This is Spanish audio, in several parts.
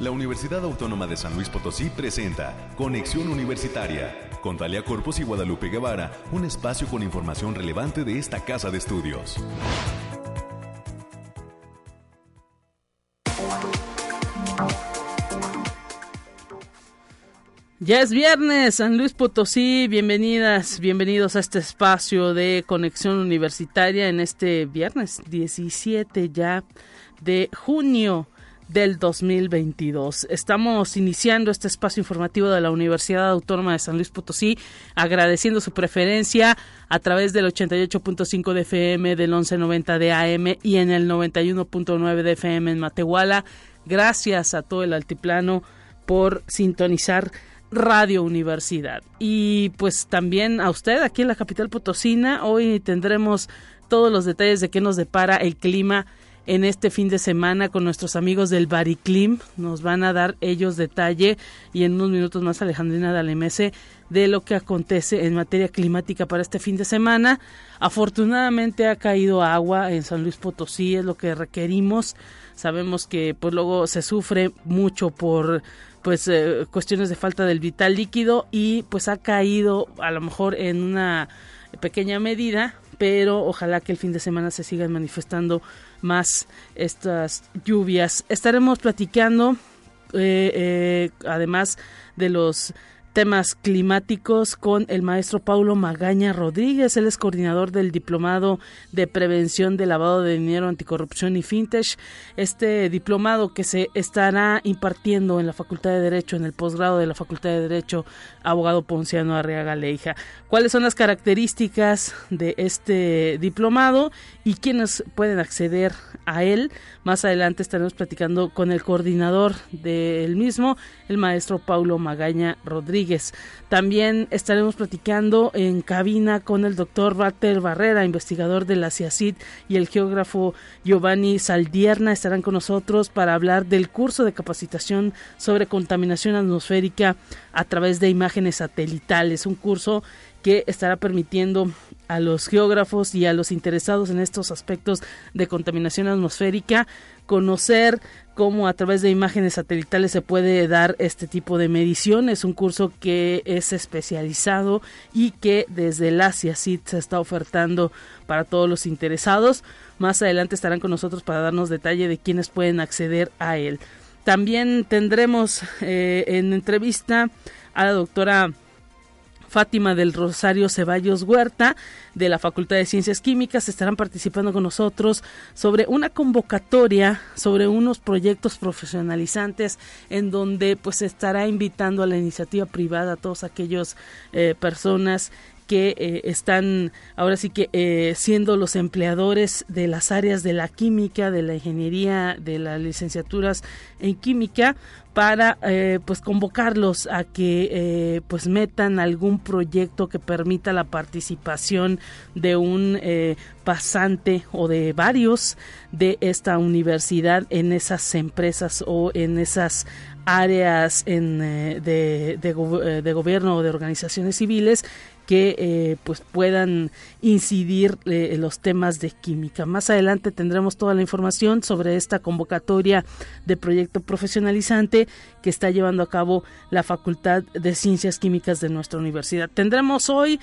la Universidad Autónoma de San Luis Potosí presenta Conexión Universitaria con Talia Corpus y Guadalupe Guevara, un espacio con información relevante de esta casa de estudios. Ya es viernes, San Luis Potosí, bienvenidas, bienvenidos a este espacio de conexión universitaria en este viernes 17 ya de junio del 2022. Estamos iniciando este espacio informativo de la Universidad Autónoma de San Luis Potosí, agradeciendo su preferencia a través del 88.5 de FM, del 1190 de AM y en el 91.9 de FM en Matehuala. Gracias a todo el altiplano por sintonizar Radio Universidad. Y pues también a usted aquí en la capital potosina. Hoy tendremos todos los detalles de qué nos depara el clima en este fin de semana con nuestros amigos del Bariclim. Nos van a dar ellos detalle y en unos minutos más Alejandrina Dalemese de lo que acontece en materia climática para este fin de semana. Afortunadamente ha caído agua en San Luis Potosí, es lo que requerimos. Sabemos que pues luego se sufre mucho por pues eh, cuestiones de falta del vital líquido y pues ha caído a lo mejor en una pequeña medida, pero ojalá que el fin de semana se sigan manifestando más estas lluvias. Estaremos platicando eh, eh, además de los temas climáticos con el maestro Paulo Magaña Rodríguez. Él es coordinador del Diplomado de Prevención de Lavado de Dinero, Anticorrupción y Fintech. Este diplomado que se estará impartiendo en la Facultad de Derecho, en el posgrado de la Facultad de Derecho, abogado Ponciano Arriaga Leija. ¿Cuáles son las características de este diplomado y quiénes pueden acceder a él? Más adelante estaremos platicando con el coordinador del mismo, el maestro Paulo Magaña Rodríguez. También estaremos platicando en cabina con el doctor Walter Barrera, investigador de la CIACID, y el geógrafo Giovanni Saldierna estarán con nosotros para hablar del curso de capacitación sobre contaminación atmosférica a través de imágenes satelitales, un curso que estará permitiendo a los geógrafos y a los interesados en estos aspectos de contaminación atmosférica conocer cómo a través de imágenes satelitales se puede dar este tipo de medición. Es un curso que es especializado y que desde el Asia se está ofertando para todos los interesados. Más adelante estarán con nosotros para darnos detalle de quiénes pueden acceder a él. También tendremos eh, en entrevista a la doctora Fátima del Rosario Ceballos Huerta de la Facultad de Ciencias Químicas estarán participando con nosotros sobre una convocatoria sobre unos proyectos profesionalizantes en donde pues estará invitando a la iniciativa privada a todos aquellos eh, personas que eh, están ahora sí que eh, siendo los empleadores de las áreas de la química, de la ingeniería, de las licenciaturas en química para eh, pues convocarlos a que pues metan algún proyecto que permita la participación de un pasante o de varios de esta universidad en esas empresas o en esas áreas de, de, gobierno o de organizaciones civiles que eh, pues puedan incidir eh, los temas de química. Más adelante tendremos toda la información sobre esta convocatoria de proyecto profesionalizante que está llevando a cabo la Facultad de Ciencias Químicas de nuestra universidad. Tendremos hoy,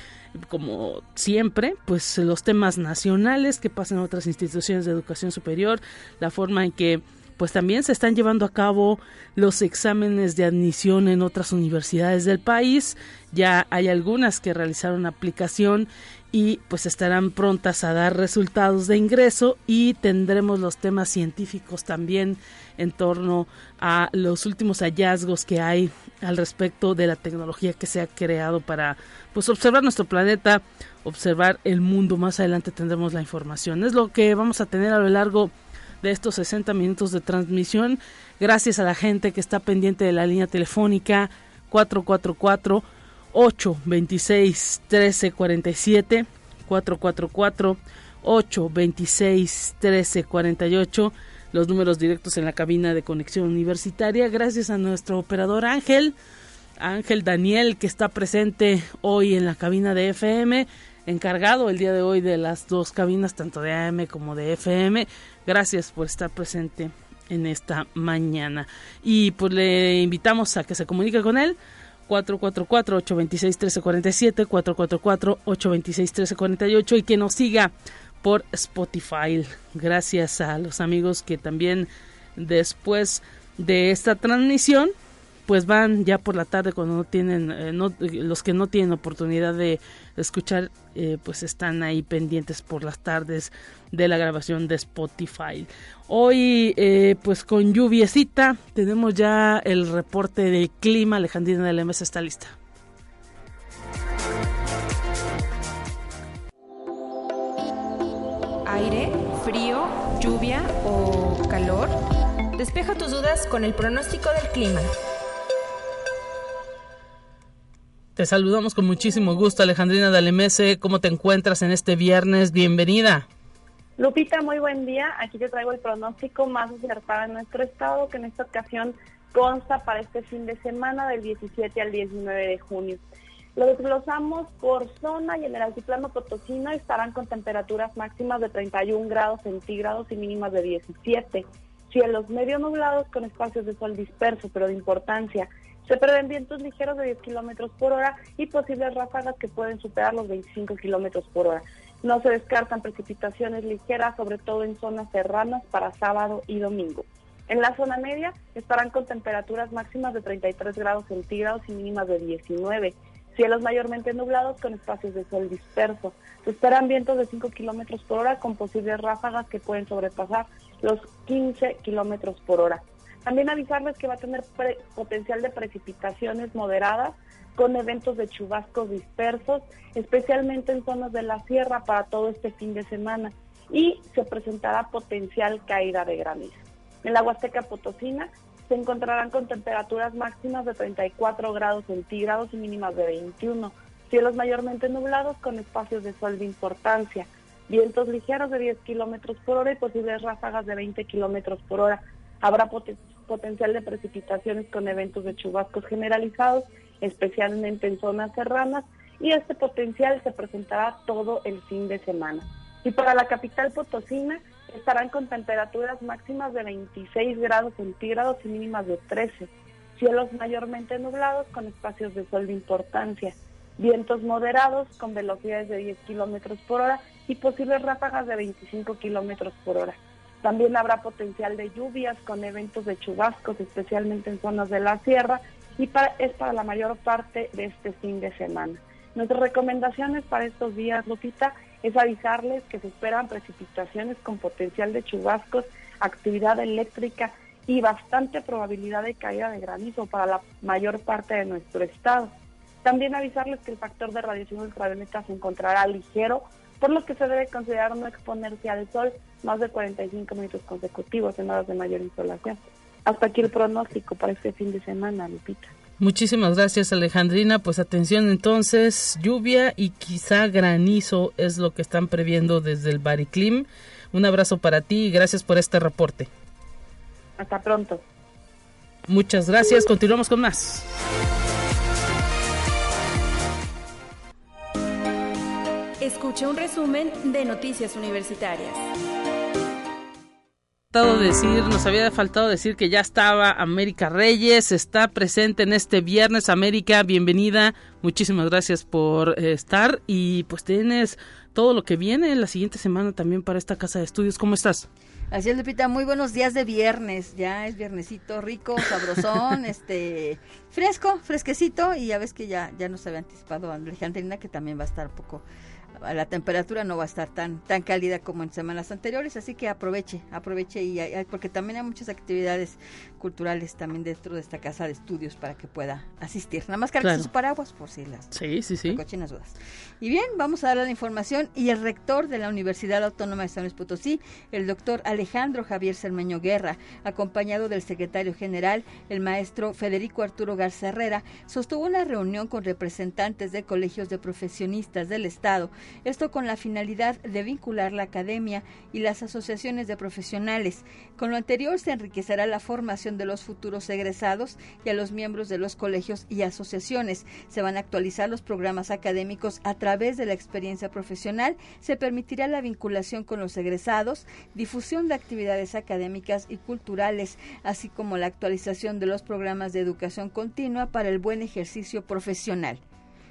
como siempre, pues los temas nacionales que pasan a otras instituciones de educación superior, la forma en que pues también se están llevando a cabo los exámenes de admisión en otras universidades del país. Ya hay algunas que realizaron aplicación y pues estarán prontas a dar resultados de ingreso y tendremos los temas científicos también en torno a los últimos hallazgos que hay al respecto de la tecnología que se ha creado para pues observar nuestro planeta, observar el mundo. Más adelante tendremos la información. Es lo que vamos a tener a lo largo de estos 60 minutos de transmisión. Gracias a la gente que está pendiente de la línea telefónica 444 826 1347 444 826 1348 los números directos en la cabina de conexión universitaria. Gracias a nuestro operador Ángel, Ángel Daniel, que está presente hoy en la cabina de FM, encargado el día de hoy de las dos cabinas, tanto de AM como de FM. Gracias por estar presente en esta mañana. Y pues le invitamos a que se comunique con él 444-826-1347, 444-826-1348 y que nos siga por Spotify. Gracias a los amigos que también después de esta transmisión pues van ya por la tarde cuando no tienen eh, los que no tienen oportunidad de escuchar eh, pues están ahí pendientes por las tardes de la grabación de Spotify. Hoy eh, pues con lluviecita tenemos ya el reporte del clima Alejandrina de la Mesa está lista. Aire frío lluvia o calor despeja tus dudas con el pronóstico del clima te saludamos con muchísimo gusto, Alejandrina Dalemese. ¿Cómo te encuentras en este viernes? Bienvenida. Lupita, muy buen día. Aquí te traigo el pronóstico más acertado en nuestro estado, que en esta ocasión consta para este fin de semana del 17 al 19 de junio. Lo desglosamos por zona y en el altiplano potosino estarán con temperaturas máximas de 31 grados centígrados y mínimas de 17. Cielos medio nublados con espacios de sol disperso, pero de importancia. Se prevén vientos ligeros de 10 kilómetros por hora y posibles ráfagas que pueden superar los 25 kilómetros por hora. No se descartan precipitaciones ligeras, sobre todo en zonas serranas para sábado y domingo. En la zona media estarán con temperaturas máximas de 33 grados centígrados y mínimas de 19. Cielos mayormente nublados con espacios de sol disperso. Se esperan vientos de 5 kilómetros por hora con posibles ráfagas que pueden sobrepasar los 15 kilómetros por hora. También avisarles que va a tener potencial de precipitaciones moderadas con eventos de chubascos dispersos, especialmente en zonas de la sierra para todo este fin de semana. Y se presentará potencial caída de granizo. En la Huasteca Potosina se encontrarán con temperaturas máximas de 34 grados centígrados y mínimas de 21. Cielos mayormente nublados con espacios de sol de importancia. Vientos ligeros de 10 kilómetros por hora y posibles ráfagas de 20 kilómetros por hora. Habrá potencial de precipitaciones con eventos de chubascos generalizados, especialmente en zonas serranas, y este potencial se presentará todo el fin de semana. Y para la capital potosina estarán con temperaturas máximas de 26 grados centígrados y mínimas de 13. Cielos mayormente nublados con espacios de sol de importancia. Vientos moderados con velocidades de 10 kilómetros por hora y posibles ráfagas de 25 kilómetros por hora. También habrá potencial de lluvias con eventos de chubascos, especialmente en zonas de la sierra, y es para la mayor parte de este fin de semana. Nuestras recomendaciones para estos días, Lupita, es avisarles que se esperan precipitaciones con potencial de chubascos, actividad eléctrica y bastante probabilidad de caída de granizo para la mayor parte de nuestro estado. También avisarles que el factor de radiación ultravioleta se encontrará ligero por lo que se debe considerar no exponerse al sol más de 45 minutos consecutivos en horas de mayor insolación. Hasta aquí el pronóstico para este fin de semana, Lupita. Muchísimas gracias Alejandrina. Pues atención entonces, lluvia y quizá granizo es lo que están previendo desde el Bariclim. Un abrazo para ti y gracias por este reporte. Hasta pronto. Muchas gracias. Continuamos con más. Escucha un resumen de Noticias Universitarias. Decir, nos había faltado decir que ya estaba América Reyes, está presente en este viernes. América, bienvenida, muchísimas gracias por eh, estar y pues tienes todo lo que viene la siguiente semana también para esta casa de estudios. ¿Cómo estás? Así es, Lupita, muy buenos días de viernes, ya es viernesito rico, sabrosón, este, fresco, fresquecito y ya ves que ya, ya nos había anticipado Alejandrina que también va a estar un poco la temperatura no va a estar tan tan cálida como en semanas anteriores, así que aproveche, aproveche y porque también hay muchas actividades culturales también dentro de esta casa de estudios para que pueda asistir. Nada más cargue sus paraguas por si las sí, sí, sí. cochinas dudas. Y bien, vamos a dar la información y el rector de la Universidad Autónoma de San Luis Potosí, el doctor Alejandro Javier Cermeño Guerra, acompañado del secretario general, el maestro Federico Arturo Garza Herrera, sostuvo una reunión con representantes de colegios de profesionistas del Estado esto con la finalidad de vincular la academia y las asociaciones de profesionales. Con lo anterior se enriquecerá la formación de los futuros egresados y a los miembros de los colegios y asociaciones. Se van a actualizar los programas académicos a través de la experiencia profesional, se permitirá la vinculación con los egresados, difusión de actividades académicas y culturales, así como la actualización de los programas de educación continua para el buen ejercicio profesional.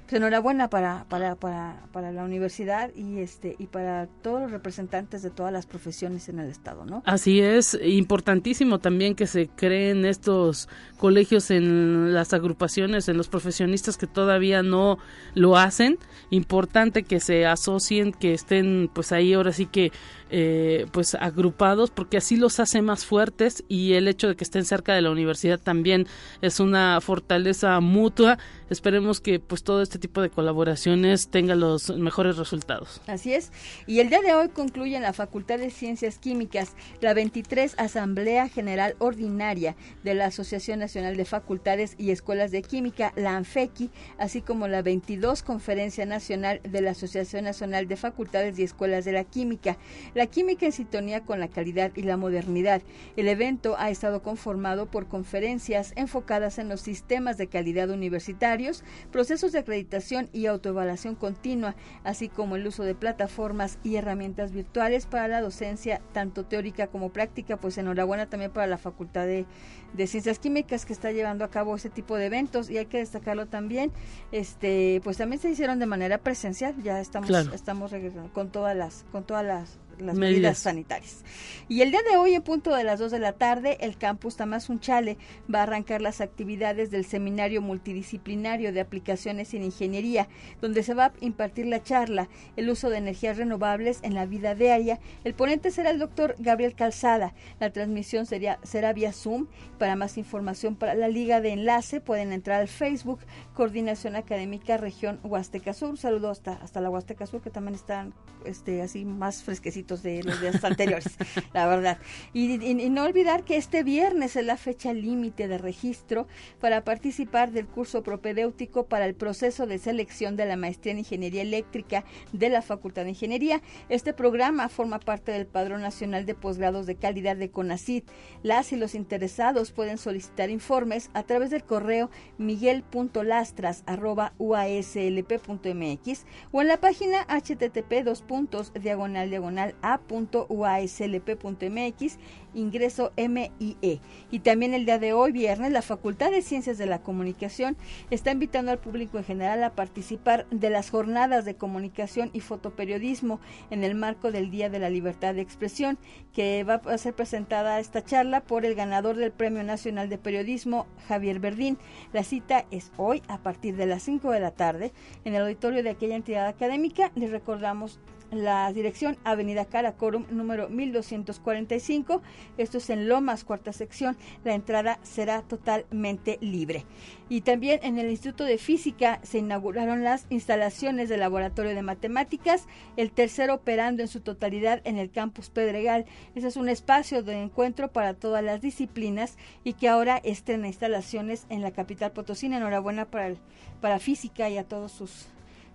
Pues enhorabuena para, para, para, para la universidad y este y para todos los representantes de todas las profesiones en el estado, ¿no? Así es, importantísimo también que se creen estos colegios en las agrupaciones, en los profesionistas que todavía no lo hacen, importante que se asocien, que estén pues ahí ahora sí que eh, pues agrupados porque así los hace más fuertes y el hecho de que estén cerca de la universidad también es una fortaleza mutua esperemos que pues todo este tipo de colaboraciones tenga los mejores resultados. Así es. Y el día de hoy concluye en la Facultad de Ciencias Químicas la 23 Asamblea General Ordinaria de la Asociación Nacional de Facultades y Escuelas de Química la ANFEQui así como la 22 Conferencia Nacional de la Asociación Nacional de Facultades y Escuelas de la Química. La química en sintonía con la calidad y la modernidad. El evento ha estado conformado por conferencias enfocadas en los sistemas de calidad universitarios, procesos de acreditación y autoevaluación continua, así como el uso de plataformas y herramientas virtuales para la docencia, tanto teórica como práctica. Pues enhorabuena también para la Facultad de, Ciencias Químicas que está llevando a cabo ese tipo de eventos y hay que destacarlo también. Este, pues también se hicieron de manera presencial. Ya estamos, estamos con todas las, con todas las las medidas. sanitarias. Y el día de hoy, en punto de las 2 de la tarde, el campus Tamazunchale va a arrancar las actividades del Seminario Multidisciplinario de Aplicaciones en Ingeniería, donde se va a impartir la charla El uso de energías renovables en la vida diaria. El ponente será el doctor Gabriel Calzada. La transmisión sería, será vía Zoom. Para más información para la liga de enlace pueden entrar al Facebook Coordinación Académica Región Huasteca Sur. Saludo hasta, hasta la Huasteca Sur, que también están este, así más fresquecitos de los días anteriores, la verdad. Y, no olvidar que este viernes es la fecha límite de registro para participar del curso propedéutico para el proceso de selección de la maestría en Ingeniería Eléctrica de la Facultad de Ingeniería. Este programa forma parte del Padrón Nacional de Posgrados de Calidad de CONACIT. Las y los interesados pueden solicitar informes a través del correo miguel.lastras.uaslp.mx o en la página http dos puntos diagonal diagonal a.uaslp.mx, ingreso MIE. Y también el día de hoy, viernes, la Facultad de Ciencias de la Comunicación está invitando al público en general a participar de las jornadas de comunicación y fotoperiodismo en el marco del Día de la Libertad de Expresión, que va a ser presentada esta charla por el ganador del Premio Nacional de Periodismo, Javier Verdín. La cita es hoy a partir de las 5 de la tarde en el auditorio de aquella entidad académica. Les recordamos la dirección Avenida Caracorum número 1245. Esto es en Lomas, cuarta sección. La entrada será totalmente libre. Y también en el Instituto de Física se inauguraron las instalaciones del Laboratorio de Matemáticas, el tercero operando en su totalidad en el campus Pedregal. Ese es un espacio de encuentro para todas las disciplinas y que ahora estrena instalaciones en la capital potosina. Enhorabuena para, para Física y a todos sus,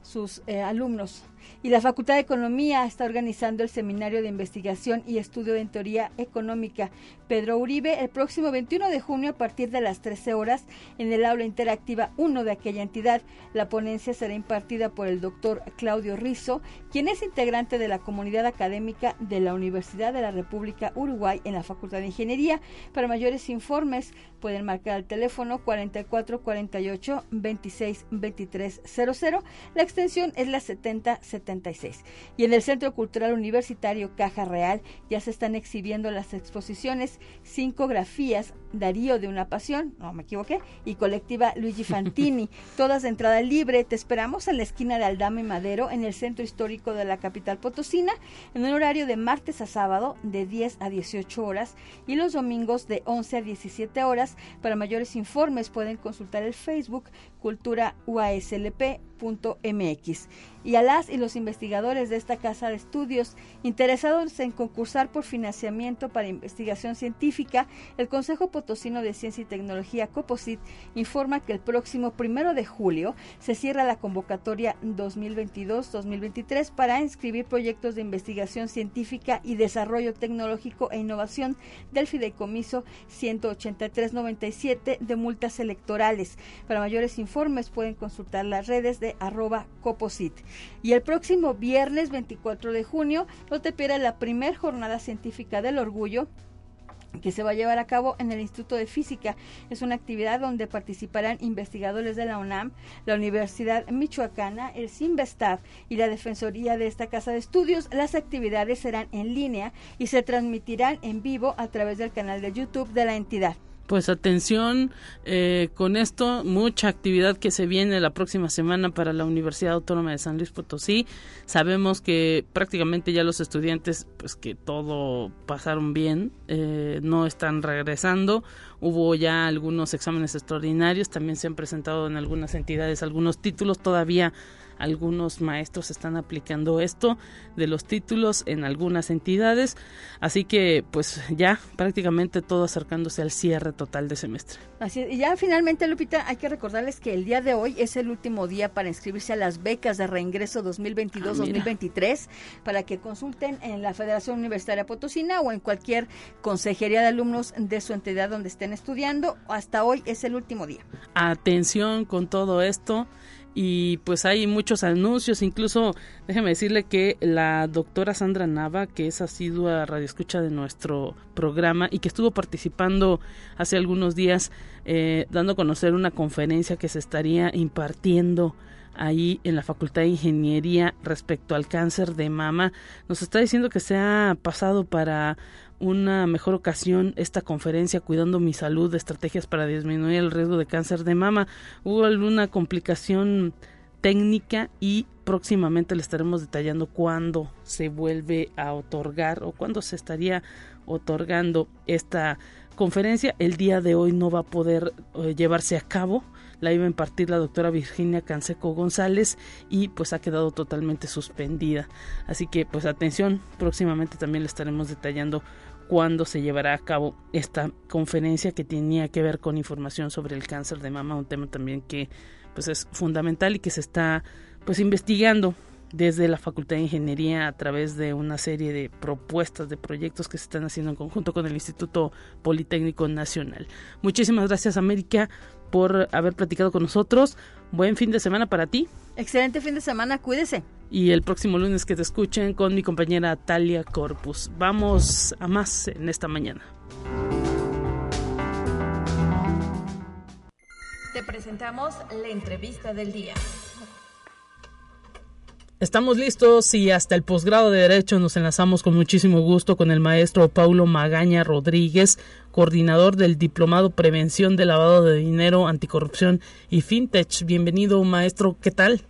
sus eh, alumnos. Y la Facultad de Economía está organizando el Seminario de Investigación y Estudio en Teoría Económica Pedro Uribe el próximo 21 de junio a partir de las 13 horas en el aula interactiva 1 de aquella entidad. La ponencia será impartida por el doctor Claudio Rizo, quien es integrante de la comunidad académica de la Universidad de la República Uruguay en la Facultad de Ingeniería. Para mayores informes pueden marcar el teléfono 4448 26 23 00. La extensión es la 70 76. Y en el Centro Cultural Universitario Caja Real ya se están exhibiendo las exposiciones Cinco Grafías, Darío de una Pasión, no me equivoqué, y Colectiva Luigi Fantini, todas de entrada libre. Te esperamos en la esquina de Aldama y Madero, en el Centro Histórico de la capital potosina, en un horario de martes a sábado de 10 a 18 horas y los domingos de 11 a 17 horas. Para mayores informes pueden consultar el Facebook Cultura UASLP.mx. y a las y los investigadores de esta casa de estudios interesados en concursar por financiamiento para investigación científica, el Consejo Potosino de Ciencia y Tecnología COPOSIT informa que el próximo primero de julio se cierra la convocatoria 2022-2023 para inscribir proyectos de investigación científica y desarrollo tecnológico e innovación del fideicomiso 18397 de multas electorales. Para mayores informes pueden consultar las redes de arroba coposit. Y el próximo viernes 24 de junio no te pierdas la primer jornada científica del orgullo que se va a llevar a cabo en el Instituto de Física. Es una actividad donde participarán investigadores de la UNAM, la Universidad Michoacana, el CIMBESTAF y la Defensoría de esta casa de estudios. Las actividades serán en línea y se transmitirán en vivo a través del canal de YouTube de la entidad pues atención eh, con esto, mucha actividad que se viene la próxima semana para la Universidad Autónoma de San Luis Potosí. Sabemos que prácticamente ya los estudiantes, pues que todo pasaron bien, eh, no están regresando. Hubo ya algunos exámenes extraordinarios, también se han presentado en algunas entidades algunos títulos, todavía algunos maestros están aplicando esto de los títulos en algunas entidades, así que pues ya prácticamente todo acercándose al cierre total de semestre. Así y ya finalmente Lupita, hay que recordarles que el día de hoy es el último día para inscribirse a las becas de reingreso 2022-2023 ah, para que consulten en la Federación Universitaria Potosina o en cualquier consejería de alumnos de su entidad donde estén estudiando. Hasta hoy es el último día. Atención con todo esto y pues hay muchos anuncios, incluso déjeme decirle que la doctora Sandra Nava, que es asidua radioescucha de nuestro programa y que estuvo participando hace algunos días eh, dando a conocer una conferencia que se estaría impartiendo ahí en la Facultad de Ingeniería respecto al cáncer de mama, nos está diciendo que se ha pasado para una mejor ocasión esta conferencia Cuidando mi salud, estrategias para disminuir el riesgo de cáncer de mama. Hubo alguna complicación técnica y próximamente le estaremos detallando cuándo se vuelve a otorgar o cuándo se estaría otorgando esta conferencia. El día de hoy no va a poder eh, llevarse a cabo. La iba a impartir la doctora Virginia Canseco González y pues ha quedado totalmente suspendida. Así que pues atención, próximamente también le estaremos detallando cuándo se llevará a cabo esta conferencia que tenía que ver con información sobre el cáncer de mama, un tema también que pues es fundamental y que se está pues investigando desde la Facultad de Ingeniería a través de una serie de propuestas de proyectos que se están haciendo en conjunto con el Instituto Politécnico Nacional. Muchísimas gracias América por haber platicado con nosotros. Buen fin de semana para ti. Excelente fin de semana, cuídese. Y el próximo lunes que te escuchen con mi compañera Talia Corpus. Vamos a más en esta mañana. Te presentamos la entrevista del día. Estamos listos y hasta el posgrado de Derecho nos enlazamos con muchísimo gusto con el maestro Paulo Magaña Rodríguez, coordinador del Diplomado Prevención de Lavado de Dinero, Anticorrupción y FinTech. Bienvenido, maestro. ¿Qué tal?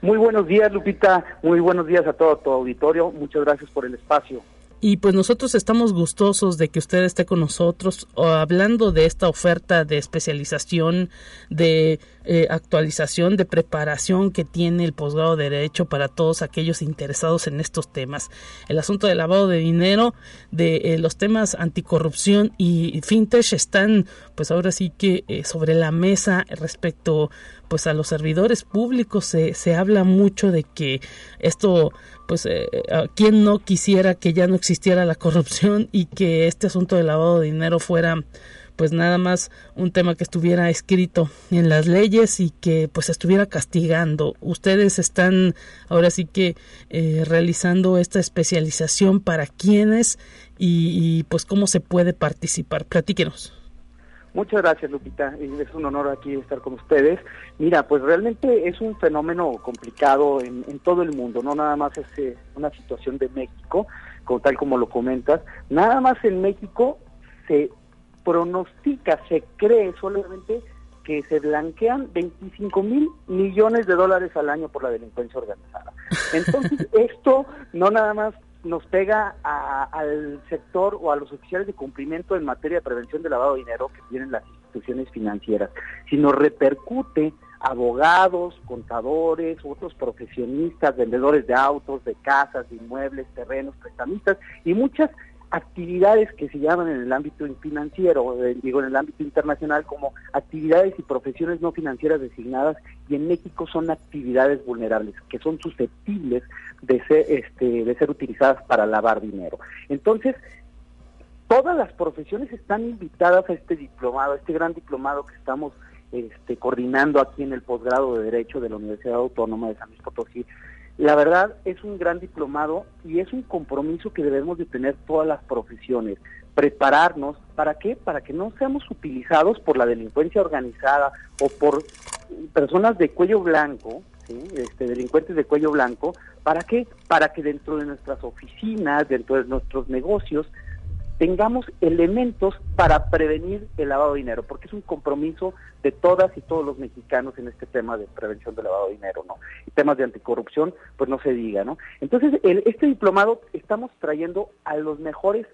Muy buenos días, Lupita. Muy buenos días a todo tu auditorio. Muchas gracias por el espacio. Y pues nosotros estamos gustosos de que usted esté con nosotros hablando de esta oferta de especialización, de eh, actualización, de preparación que tiene el posgrado de Derecho para todos aquellos interesados en estos temas. El asunto del lavado de dinero, de eh, los temas anticorrupción y fintech están pues ahora sí que eh, sobre la mesa respecto pues a los servidores públicos se, se habla mucho de que esto pues eh, quién no quisiera que ya no existiera la corrupción y que este asunto del lavado de dinero fuera pues nada más un tema que estuviera escrito en las leyes y que pues estuviera castigando. Ustedes están ahora sí que eh, realizando esta especialización para quienes y, y pues cómo se puede participar. Platíquenos. Muchas gracias, Lupita. Es un honor aquí estar con ustedes. Mira, pues realmente es un fenómeno complicado en, todo el mundo, no nada más es eh, una situación de México, como tal como lo comentas. Nada más en México se pronostica, se cree solamente que se blanquean 25 mil millones de dólares al año por la delincuencia organizada. Entonces, esto no nada más nos pega al sector o a los oficiales de cumplimiento en materia de prevención de lavado de dinero que tienen las instituciones financieras, sino repercute abogados, contadores, otros profesionistas, vendedores de autos, de casas, de inmuebles, terrenos, prestamistas y muchas actividades que se llaman en el ámbito financiero, digo en el ámbito internacional como actividades y profesiones no financieras designadas y en México son actividades vulnerables que son susceptibles de ser este utilizadas para lavar dinero. Entonces, todas las profesiones están invitadas a este diplomado, a este gran diplomado que estamos este, coordinando aquí en el posgrado de Derecho de la Universidad Autónoma de San Luis Potosí. La verdad es un gran diplomado y es un compromiso que debemos de tener todas las profesiones, prepararnos, ¿para qué? Para que no seamos utilizados por la delincuencia organizada o por personas de cuello blanco, este, delincuentes de cuello blanco, ¿para qué? Para que dentro de nuestras oficinas, dentro de nuestros negocios, tengamos elementos para prevenir el lavado de dinero, porque es un compromiso de todas y todos los mexicanos en este tema de prevención del lavado de dinero, ¿no? Y temas de anticorrupción, pues no se diga, ¿no? Entonces, el, este diplomado estamos trayendo a los mejores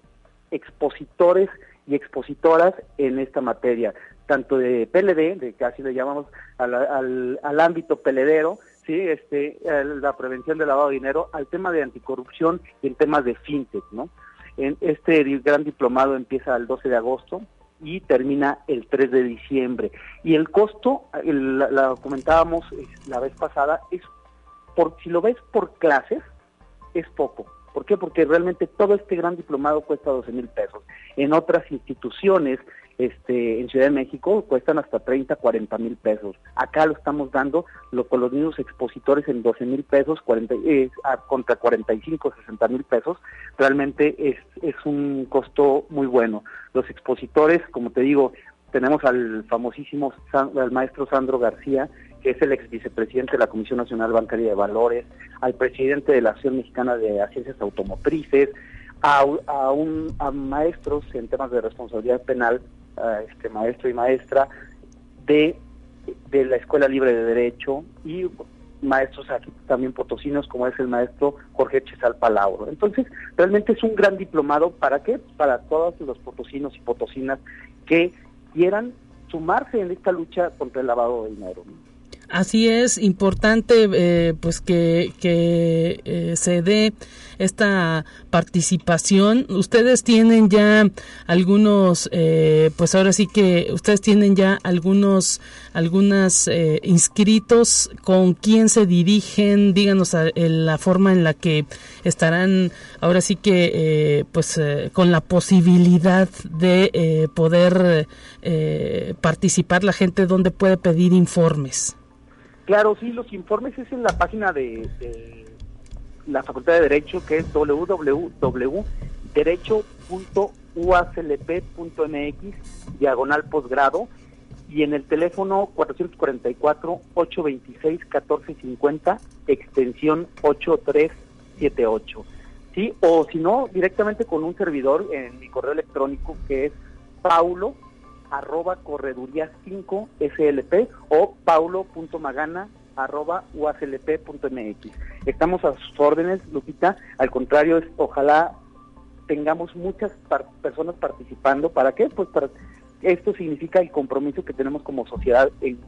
expositores y expositoras en esta materia, tanto de PLD, de casi le llamamos al, ámbito peledero, sí, este, la prevención del lavado de dinero, al tema de anticorrupción y en temas de fintech, ¿no? Este gran diplomado empieza el 12 de agosto y termina el 3 de diciembre. Y el costo, la, comentábamos eh, la vez pasada, es por si lo ves por clases, es poco. ¿Por qué? Porque realmente todo este gran diplomado cuesta 12 mil pesos. En otras instituciones este, en Ciudad de México cuestan hasta 30, 40 mil pesos. Acá lo estamos dando con los mismos expositores en 12 mil pesos 40, eh, contra 45, 60 mil pesos. Realmente es, un costo muy bueno. Los expositores, como te digo, tenemos al famosísimo al maestro Sandro García, que es el ex vicepresidente de la Comisión Nacional Bancaria de Valores, al presidente de la Acción Mexicana de Ciencias Automotrices, a maestros en temas de responsabilidad penal este maestro y maestra de, de la Escuela Libre de Derecho y maestros aquí también potosinos como es el maestro Jorge Chesal Palauro. Entonces, realmente es un gran diplomado, ¿para qué? Para todos los potosinos y potosinas que quieran sumarse en esta lucha contra el lavado de dinero. Así es, importante eh, pues que, que eh, se dé esta participación. Ustedes tienen ya algunos, eh, pues ahora sí que ustedes tienen ya algunos, algunas inscritos con quién se dirigen, díganos la forma en la que estarán ahora sí que pues con la posibilidad de poder participar la gente donde puede pedir informes. Claro, sí, los informes es en la página de, la Facultad de Derecho, que es www.derecho.uaclp.mx, diagonal posgrado, y en el teléfono 444-826-1450, extensión 8378. ¿Sí? O si no, directamente con un servidor en mi correo electrónico, que es paulo arroba correduría 5 slp o paulo.magana arroba uaclp.mx. Estamos a sus órdenes, Lupita. Al contrario, es, ojalá tengamos muchas personas participando. ¿Para qué? Pues para esto significa el compromiso que tenemos como sociedad en,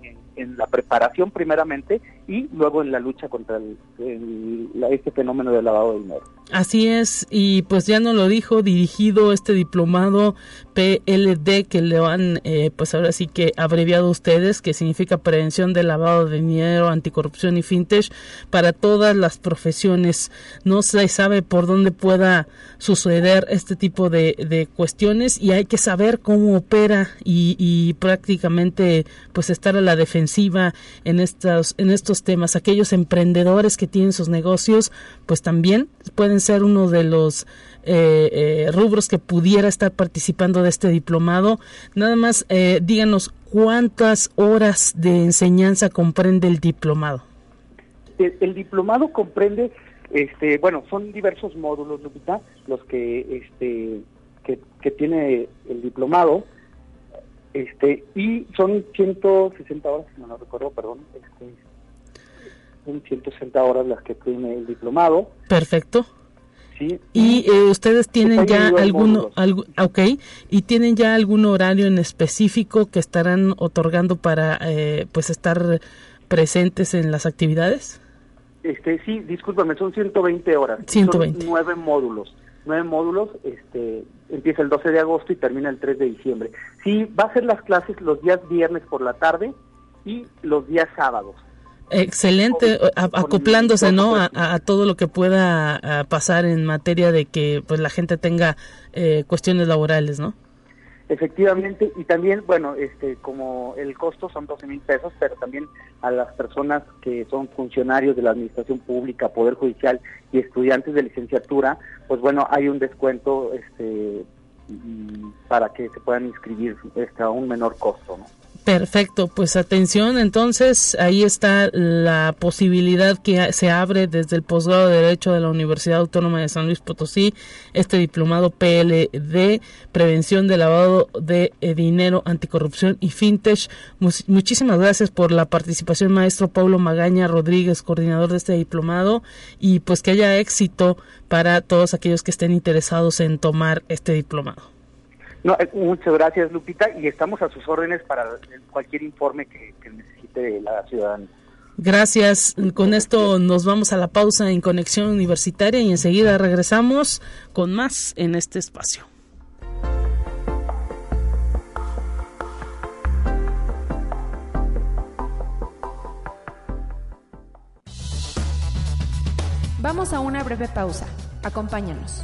la preparación primeramente y luego en la lucha contra este fenómeno del lavado de dinero. Así es, y pues ya no lo dijo, dirigido este diplomado PLD que le han, eh, pues ahora sí que abreviado ustedes, que significa prevención del lavado de dinero, anticorrupción y fintech para todas las profesiones. No se sabe por dónde pueda suceder este tipo de, cuestiones y hay que saber cómo opera y, y, prácticamente pues estar a la defensiva en estos, en estos temas. Aquellos emprendedores que tienen sus negocios, pues también pueden ser uno de los eh, eh, rubros que pudiera estar participando de este diplomado. Nada más eh, díganos cuántas horas de enseñanza comprende el diplomado. El, diplomado comprende, este, bueno, son diversos módulos, los que, este, que, tiene el diplomado, este, y son 160 horas, no lo recuerdo, perdón, este, son 160 horas las que tiene el diplomado. Perfecto Sí. Y eh, ustedes tienen ya alguno, algo, ok, y tienen ya algún horario en específico que estarán otorgando para, eh, pues, estar presentes en las actividades. Este, sí, discúlpame, son 120 horas. 120. Son nueve módulos. Nueve módulos, este, empieza el 12 de agosto y termina el 3 de diciembre. Sí, va a ser las clases los días viernes por la tarde y los días sábados. Excelente, Con- a- con acoplándose, ¿no? A, a- todo lo que pueda pasar en materia de que, pues, la gente tenga eh, cuestiones laborales, ¿no? Efectivamente, y también, bueno, este, como el costo son 12 mil pesos, pero también a las personas que son funcionarios de la administración pública, Poder Judicial y estudiantes de licenciatura, pues bueno, hay un descuento este, para que se puedan inscribir este, a un menor costo, ¿no? Perfecto, pues atención, entonces ahí está la posibilidad que se abre desde el posgrado de Derecho de la Universidad Autónoma de San Luis Potosí, este diplomado PLD, Prevención de Lavado de eh, Dinero, Anticorrupción y Fintech. Muchísimas gracias por la participación, maestro Paulo Magaña Rodríguez, coordinador de este diplomado, y pues que haya éxito para todos aquellos que estén interesados en tomar este diplomado. No, eh, muchas gracias, Lupita, y estamos a sus órdenes para cualquier informe que, que necesite la ciudadanía. Gracias. Con esto nos vamos a la pausa en Conexión Universitaria y enseguida regresamos con más en este espacio. Vamos a una breve pausa. Acompáñanos.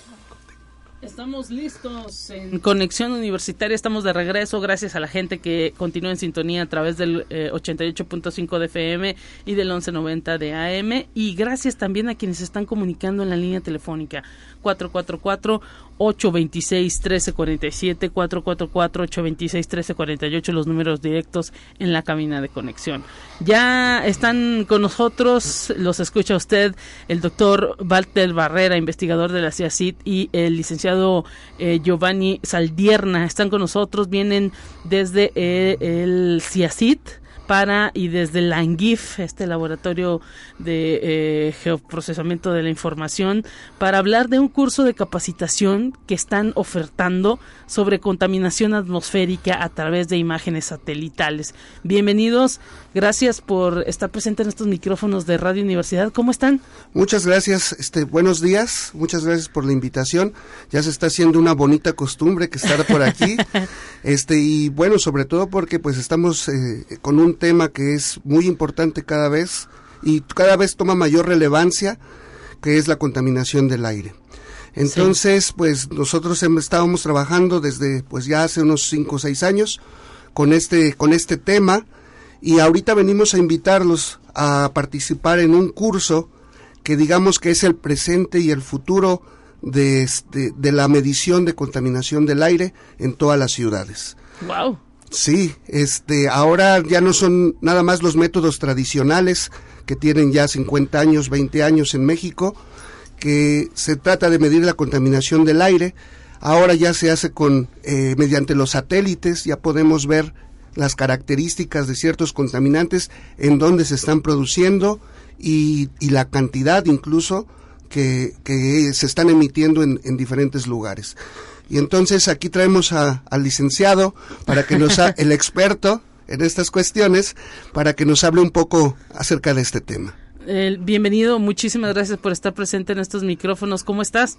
Estamos listos en Conexión Universitaria, estamos de regreso gracias a la gente que continúa en sintonía a través del eh, 88.5 de FM y del 1190 de AM y gracias también a quienes están comunicando en la línea telefónica 444-826-1347, 444-826-1348, los números directos en la cabina de conexión. Ya están con nosotros, los escucha usted, el doctor Walter Barrera, investigador de la CIACIT, y el licenciado eh, Giovanni Saldierna. Están con nosotros, vienen desde eh, el CIACIT para y desde la ANGIF, este laboratorio de eh, geoprocesamiento de la información, para hablar de un curso de capacitación que están ofertando sobre contaminación atmosférica a través de imágenes satelitales. Bienvenidos, gracias por estar presente en estos micrófonos de Radio Universidad. ¿Cómo están? Muchas gracias, este, buenos días, muchas gracias por la invitación. Ya se está haciendo una bonita costumbre que estar por aquí, este, y bueno, sobre todo porque pues estamos eh, con un tema que es muy importante cada vez y cada vez toma mayor relevancia, que es la contaminación del aire. Entonces, pues nosotros estábamos trabajando desde pues ya hace unos cinco o seis años con este con este tema y ahorita venimos a invitarlos a participar en un curso que digamos que es el presente y el futuro de, este- de la medición de contaminación del aire en todas las ciudades. Wow. Sí, este, ahora ya no son nada más los métodos tradicionales que tienen ya 50 años, 20 años en México, que se trata de medir la contaminación del aire. Ahora ya se hace con eh, mediante los satélites, ya podemos ver las características de ciertos contaminantes en dónde se están produciendo y, y la cantidad incluso que, se están emitiendo en, en diferentes lugares. Y entonces aquí traemos a- al licenciado para que nos, ha- el experto en estas cuestiones, para que nos hable un poco acerca de este tema. Eh, bienvenido, muchísimas gracias por estar presente en estos micrófonos. ¿Cómo estás?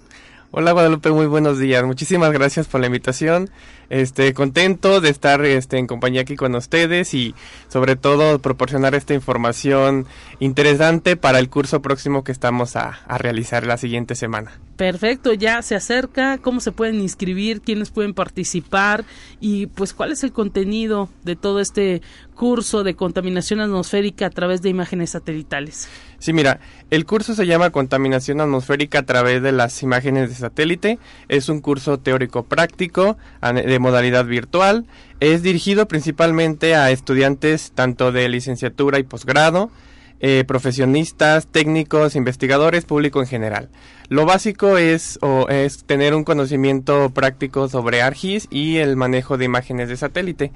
Hola Guadalupe, muy buenos días. Muchísimas gracias por la invitación. Este, contento de estar este, en compañía aquí con ustedes y sobre todo proporcionar esta información interesante para el curso próximo que estamos a, a realizar la siguiente semana. Perfecto, ya se acerca, cómo se pueden inscribir, quiénes pueden participar y pues cuál es el contenido de todo este curso de contaminación atmosférica a través de imágenes satelitales. Sí, mira, el curso se llama Contaminación atmosférica a través de las imágenes de satélite. Es un curso teórico práctico de modalidad virtual. Es dirigido principalmente a estudiantes tanto de licenciatura y posgrado. eh, profesionistas, técnicos, investigadores, público en general. Lo básico es, o, es tener un conocimiento práctico sobre ARGIS y el manejo de imágenes de satélite.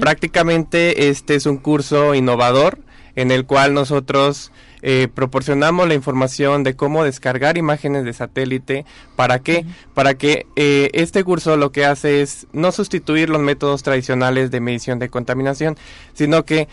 Prácticamente este es un curso innovador en el cual nosotros eh, proporcionamos la información de cómo descargar imágenes de satélite. ¿Para qué? Para que eh, este curso lo que hace es no sustituir los métodos tradicionales de medición de contaminación, sino que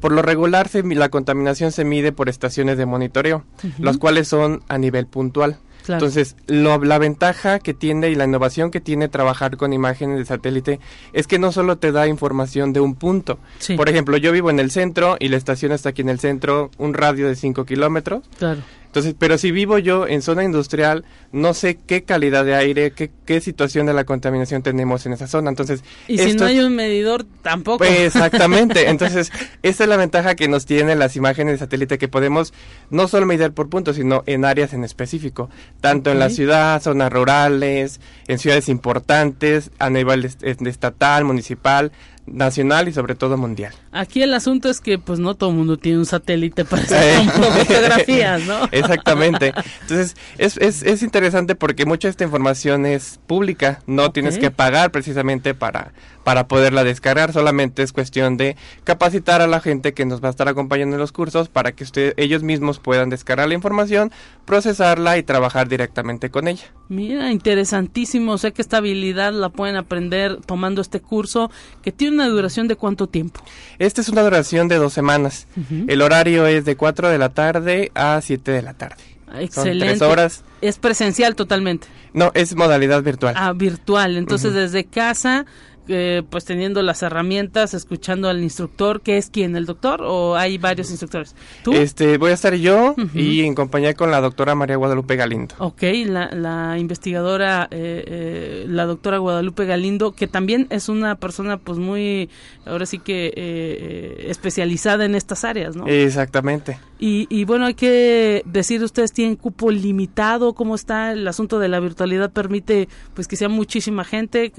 por lo regular la contaminación se mide por estaciones de monitoreo, las cuales son a nivel puntual. Entonces, la ventaja que tiene y la innovación que tiene trabajar con imágenes de satélite es que no solo te da información de un punto. Por ejemplo, yo vivo en el centro y la estación está aquí en el centro, un radio de 5 kilómetros. Claro. Entonces, pero si vivo yo en zona industrial, no sé qué calidad de aire, qué, qué situación de la contaminación tenemos en esa zona. Entonces, y si no hay un medidor, tampoco. Pues, exactamente. Entonces, esa es la ventaja que nos tienen las imágenes de satélite que podemos no solo medir por puntos, sino en áreas en específico, tanto en la ciudad, zonas rurales, en ciudades importantes, a nivel estatal, municipal, nacional y sobre todo mundial. Aquí el asunto es que pues no todo el mundo tiene un satélite para hacer fotografías, ¿no? Exactamente. Entonces es, es, es, interesante porque mucha de esta información es pública, no tienes que pagar precisamente para, para poderla descargar, solamente es cuestión de capacitar a la gente que nos va a estar acompañando en los cursos para que usted, ellos mismos puedan descargar la información, procesarla y trabajar directamente con ella. Mira, interesantísimo, sé que esta habilidad la pueden aprender tomando este curso que tiene una duración de cuánto tiempo. Esta es una duración de dos semanas. El horario es de 4 de la tarde a 7 de la tarde. Excelente. tres horas. Es presencial totalmente. No, es modalidad virtual. Ah, virtual. Entonces, desde casa eh, pues teniendo las herramientas, escuchando al instructor, que es quien, el doctor, o hay varios instructores. Este, voy a estar yo y en compañía con la doctora María Guadalupe Galindo. Ok, la, investigadora, eh, eh, la doctora Guadalupe Galindo, que también es una persona, pues muy, ahora sí que especializada en estas áreas, ¿no? Exactamente. Y, y bueno, hay que decir, ustedes tienen cupo limitado, ¿cómo está el asunto de la virtualidad? Permite, pues, que sea muchísima gente.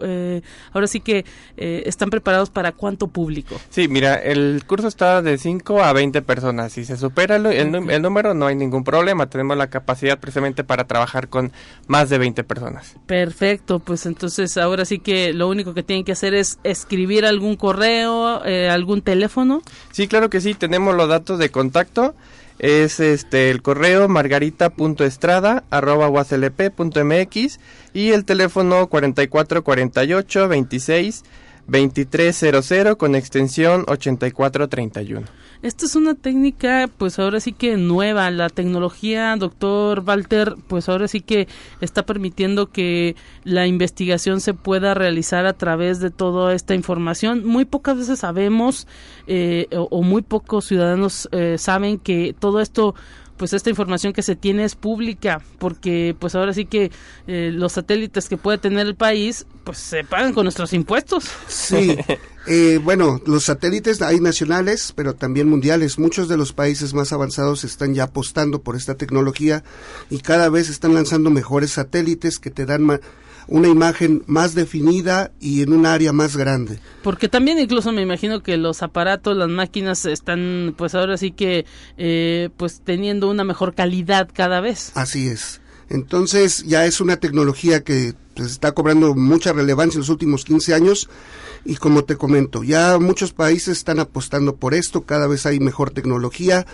Eh, ahora sí que eh, están preparados para cuánto público. Sí, mira, el curso está de 5 a 20 personas. Si se supera el, número, no hay ningún problema. Tenemos la capacidad precisamente para trabajar con más de 20 personas. Perfecto, pues entonces ahora sí que lo único que tienen que hacer es escribir algún correo, eh, algún teléfono. Sí, claro que sí, tenemos los datos de contacto es este el correo margarita.estrada@uaclp.mx y el teléfono 4448 26 2300 con extensión 8431. Esta es una técnica, pues ahora sí que nueva. La tecnología, doctor Walter, pues ahora sí que está permitiendo que la investigación se pueda realizar a través de toda esta información. Muy pocas veces sabemos eh, o, muy pocos ciudadanos eh, saben que todo esto pues esta información que se tiene es pública, porque pues ahora sí que eh, los satélites que puede tener el país, pues se pagan con nuestros impuestos. Sí, eh, bueno, los satélites hay nacionales, pero también mundiales. Muchos de los países más avanzados están ya apostando por esta tecnología y cada vez están lanzando mejores satélites que te dan una imagen más definida y en un área más grande. Porque también incluso me imagino que los aparatos, las máquinas están pues ahora sí que eh, pues teniendo una mejor calidad cada vez. Así es. Entonces ya es una tecnología que pues, está cobrando mucha relevancia en los últimos 15 años y como te comento, ya muchos países están apostando por esto, cada vez hay mejor tecnología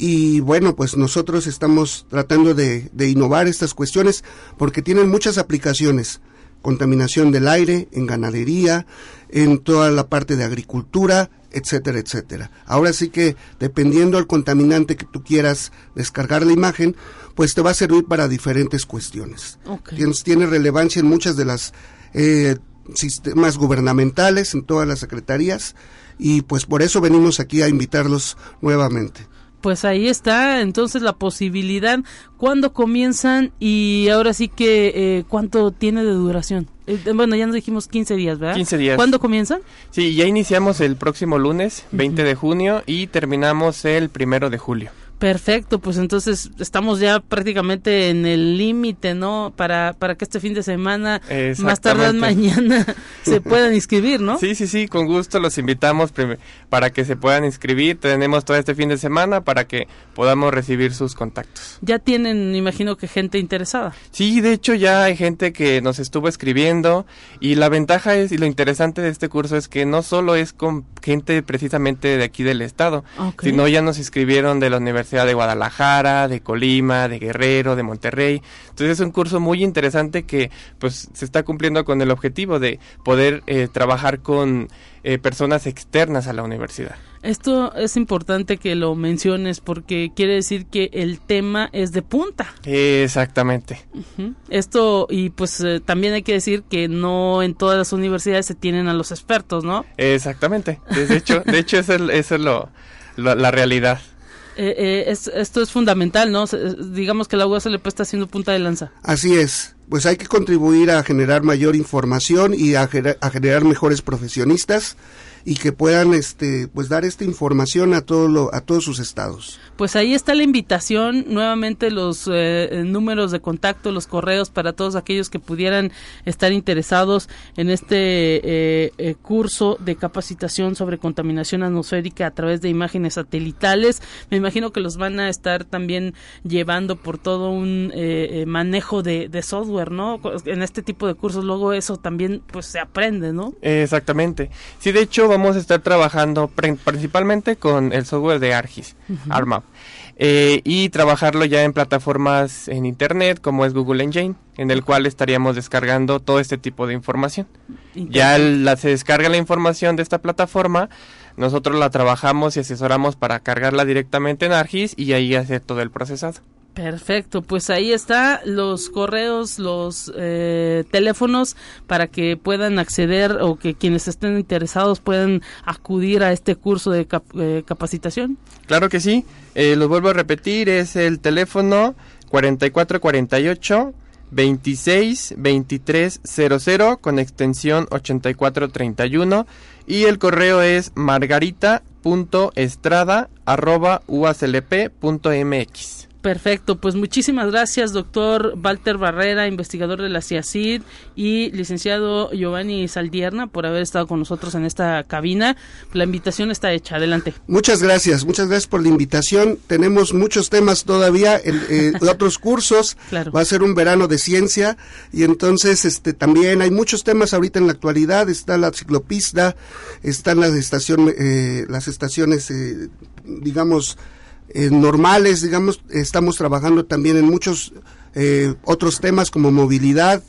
y bueno, pues nosotros estamos tratando de, innovar estas cuestiones porque tienen muchas aplicaciones. Contaminación del aire, en ganadería, en toda la parte de agricultura, etcétera, etcétera. Ahora sí que dependiendo del contaminante que tú quieras descargar la imagen, pues te va a servir para diferentes cuestiones. tiene relevancia en muchas de las eh, sistemas gubernamentales, en todas las secretarías, y pues por eso venimos aquí a invitarlos nuevamente pues ahí está entonces la posibilidad cuándo comienzan y ahora sí que eh, cuánto tiene de duración eh, bueno ya nos dijimos 15 días verdad 15 días. ¿cuándo comienzan? sí ya iniciamos el próximo lunes 20 de junio y terminamos el primero de julio Perfecto, pues entonces estamos ya prácticamente en el límite, ¿no? Para, para que este fin de semana, más tarde mañana, se puedan inscribir, ¿no? Sí, sí, sí, con gusto los invitamos para que se puedan inscribir. Tenemos todo este fin de semana para que podamos recibir sus contactos. Ya tienen, imagino que gente interesada. Sí, de hecho ya hay gente que nos estuvo escribiendo y la ventaja es y lo interesante de este curso es que no solo es con gente precisamente de aquí del estado, sino ya nos inscribieron de la universidad sea de Guadalajara, de Colima, de Guerrero, de Monterrey. Entonces es un curso muy interesante que pues se está cumpliendo con el objetivo de poder eh, trabajar con eh, personas externas a la universidad. Esto es importante que lo menciones porque quiere decir que el tema es de punta. Exactamente. Esto, y pues eh, también hay que decir que no en todas las universidades se tienen a los expertos, ¿no? Exactamente. De hecho, de hecho es, lo, la realidad. Eh, eh, es, esto es fundamental, ¿no? Digamos que la UAS le está haciendo punta de lanza. Así es. Pues hay que contribuir a generar mayor información y a, a generar mejores profesionistas y que puedan este pues dar esta información a todo a todos sus estados. Pues ahí está la invitación, nuevamente los eh, números de contacto, los correos para todos aquellos que pudieran estar interesados en este eh, eh, curso de capacitación sobre contaminación atmosférica a través de imágenes satelitales. Me imagino que los van a estar también llevando por todo un manejo de, de software, ¿no? En este tipo de cursos luego eso también pues se aprende, ¿no? Exactamente. Sí, de hecho vamos a estar trabajando principalmente con el software de ARGIS, ARMAP, eh, y trabajarlo ya en plataformas en Internet como es Google Engine, en el cual estaríamos descargando todo este tipo de información. Ya la, se descarga la información de esta plataforma, nosotros la trabajamos y asesoramos para cargarla directamente en ARGIS y ahí hacer todo el procesado. Perfecto, pues ahí está los correos, los eh, teléfonos para que puedan acceder o que quienes estén interesados puedan acudir a este curso de eh, capacitación. Claro que sí, eh, lo vuelvo a repetir, es el teléfono 4448 26 23 00 con extensión 8431 y el correo es margarita.estrada.uaclp.mx. Perfecto, pues muchísimas gracias, doctor Walter Barrera, investigador de la CIACID, y licenciado Giovanni Saldierna, por haber estado con nosotros en esta cabina. La invitación está hecha, adelante. Muchas gracias, muchas gracias por la invitación. Tenemos muchos temas todavía, en, eh, otros cursos. Va a ser un verano de ciencia, y entonces este también hay muchos temas ahorita en la actualidad. Está la ciclopista, están las, estación, eh, las estaciones, eh, digamos, normales, digamos, estamos trabajando también en muchos eh, otros temas como movilidad,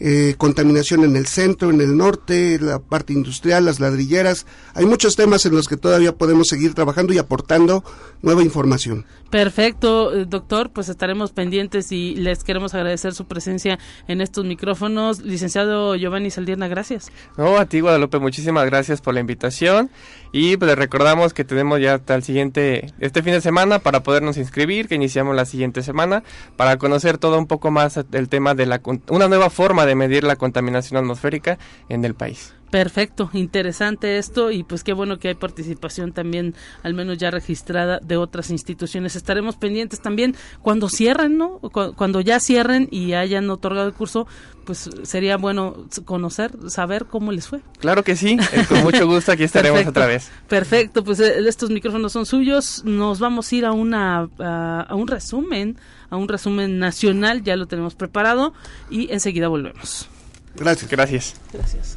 eh, contaminación en el centro, en el norte, la parte industrial, las ladrilleras. Hay muchos temas en los que todavía podemos seguir trabajando y aportando nueva información. Perfecto, eh, doctor, pues estaremos pendientes y les queremos agradecer su presencia en estos micrófonos. Licenciado Giovanni Saldierna, gracias. No, a ti Guadalupe, muchísimas gracias por la invitación y pues les recordamos que tenemos ya hasta el siguiente, este fin de semana para podernos inscribir, que iniciamos la siguiente semana, para conocer todo un poco más del tema de la, una nueva forma de medir la contaminación atmosférica en el país. Perfecto, interesante esto y pues qué bueno que hay participación también, al menos ya registrada, de otras instituciones. Estaremos pendientes también cuando cierren, ¿no? Cuando ya cierren y hayan otorgado el curso, pues sería bueno conocer, saber cómo les fue. Claro que sí, eh, con mucho gusto aquí estaremos otra vez. Perfecto, pues eh, estos micrófonos son suyos. Nos vamos a ir a una a un resumen, a un resumen nacional, ya lo tenemos preparado y enseguida volvemos. Gracias. Gracias. Gracias.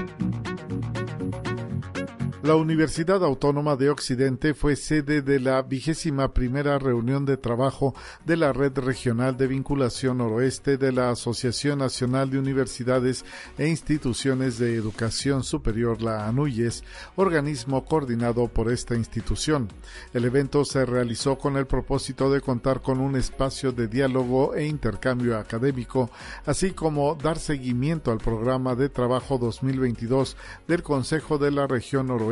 La Universidad Autónoma de Occidente fue sede de la vigésima primera reunión de trabajo de la Red Regional de Vinculación Noroeste de la Asociación Nacional de Universidades e Instituciones de Educación Superior, la ANUYES, organismo coordinado por esta institución. El evento se realizó con el propósito de contar con un espacio de diálogo e intercambio académico, así como dar seguimiento al programa de trabajo 2022 del Consejo de la Región Noroeste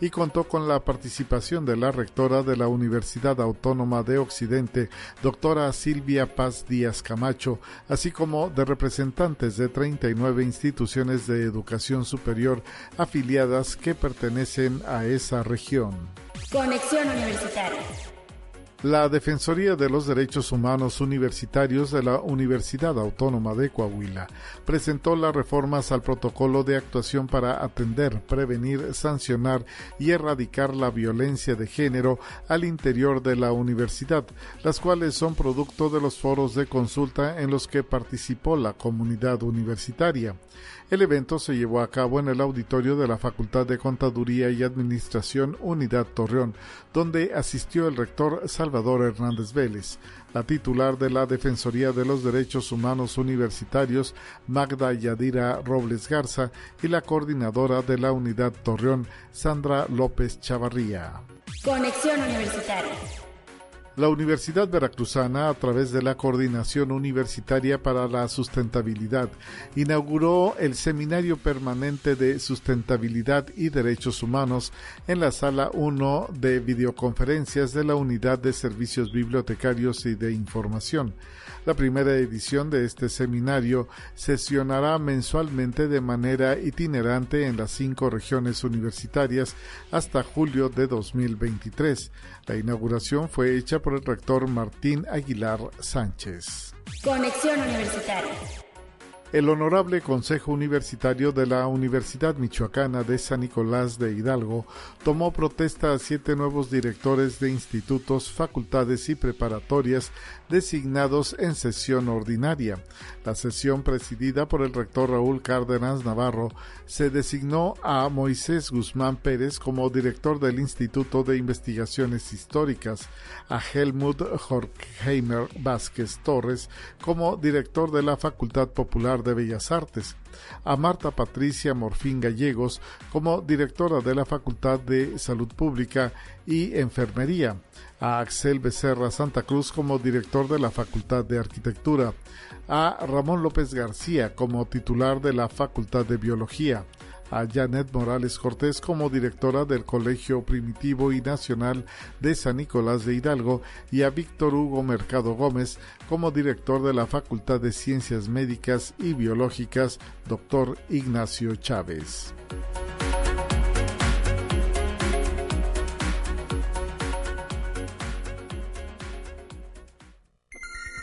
Y contó con la participación de la rectora de la Universidad Autónoma de Occidente, doctora Silvia Paz Díaz Camacho, así como de representantes de 39 instituciones de educación superior afiliadas que pertenecen a esa región. Conexión Universitaria. La Defensoría de los Derechos Humanos Universitarios de la Universidad Autónoma de Coahuila presentó las reformas al protocolo de actuación para atender, prevenir, sancionar y erradicar la violencia de género al interior de la universidad, las cuales son producto de los foros de consulta en los que participó la comunidad universitaria. El evento se llevó a cabo en el auditorio de la Facultad de Contaduría y Administración Unidad Torreón, donde asistió el rector Salvador Hernández Vélez, la titular de la Defensoría de los Derechos Humanos Universitarios, Magda Yadira Robles Garza, y la coordinadora de la Unidad Torreón, Sandra López Chavarría. Conexión Universitaria. La Universidad Veracruzana, a través de la Coordinación Universitaria para la Sustentabilidad, inauguró el Seminario Permanente de Sustentabilidad y Derechos Humanos en la Sala 1 de videoconferencias de la Unidad de Servicios Bibliotecarios y de Información. La primera edición de este seminario sesionará mensualmente de manera itinerante en las cinco regiones universitarias hasta julio de 2023. La inauguración fue hecha por el rector Martín Aguilar Sánchez. Conexión Universitaria. El Honorable Consejo Universitario de la Universidad Michoacana de San Nicolás de Hidalgo tomó protesta a siete nuevos directores de institutos, facultades y preparatorias designados en sesión ordinaria. La sesión presidida por el rector Raúl Cárdenas Navarro se designó a Moisés Guzmán Pérez como director del Instituto de Investigaciones Históricas, a Helmut Horkheimer Vázquez Torres como director de la Facultad Popular de Bellas Artes, a Marta Patricia Morfín Gallegos como directora de la Facultad de Salud Pública y Enfermería, a Axel Becerra Santa Cruz como director de la Facultad de Arquitectura, a Ramón López García como titular de la Facultad de Biología, a Janet Morales Cortés como directora del Colegio Primitivo y Nacional de San Nicolás de Hidalgo y a Víctor Hugo Mercado Gómez como director de la Facultad de Ciencias Médicas y Biológicas, doctor Ignacio Chávez.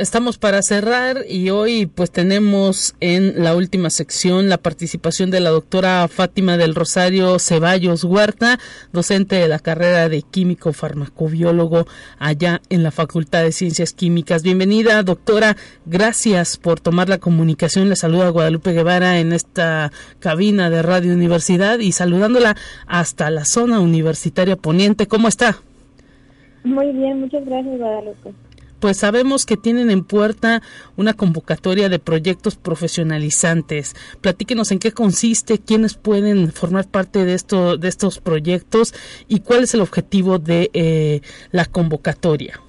Estamos para cerrar y hoy pues tenemos en la última sección la participación de la doctora Fátima del Rosario Ceballos Huerta, docente de la carrera de químico farmacobiólogo allá en la Facultad de Ciencias Químicas. Bienvenida doctora, gracias por tomar la comunicación. Le saluda Guadalupe Guevara en esta cabina de Radio Universidad y saludándola hasta la zona universitaria poniente. ¿Cómo está? Muy bien, muchas gracias Guadalupe pues sabemos que tienen en puerta una convocatoria de proyectos profesionalizantes. Platíquenos en qué consiste, quiénes pueden formar parte de, esto, de estos proyectos y cuál es el objetivo de eh, la convocatoria.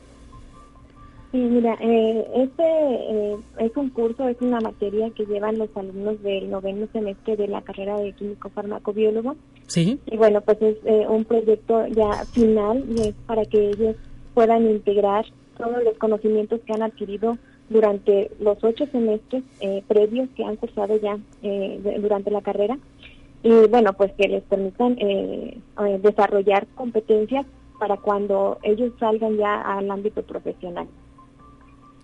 Sí, mira, eh, este eh, es un curso, es una materia que llevan los alumnos del noveno semestre de la carrera de químico farmacobiólogo. Sí. Y bueno, pues es un proyecto ya final y es para que ellos puedan integrar todos los conocimientos que han adquirido durante los ocho semestres eh, previos que han cursado ya eh, durante la carrera y bueno pues que les permitan eh, desarrollar competencias para cuando ellos salgan ya al ámbito profesional.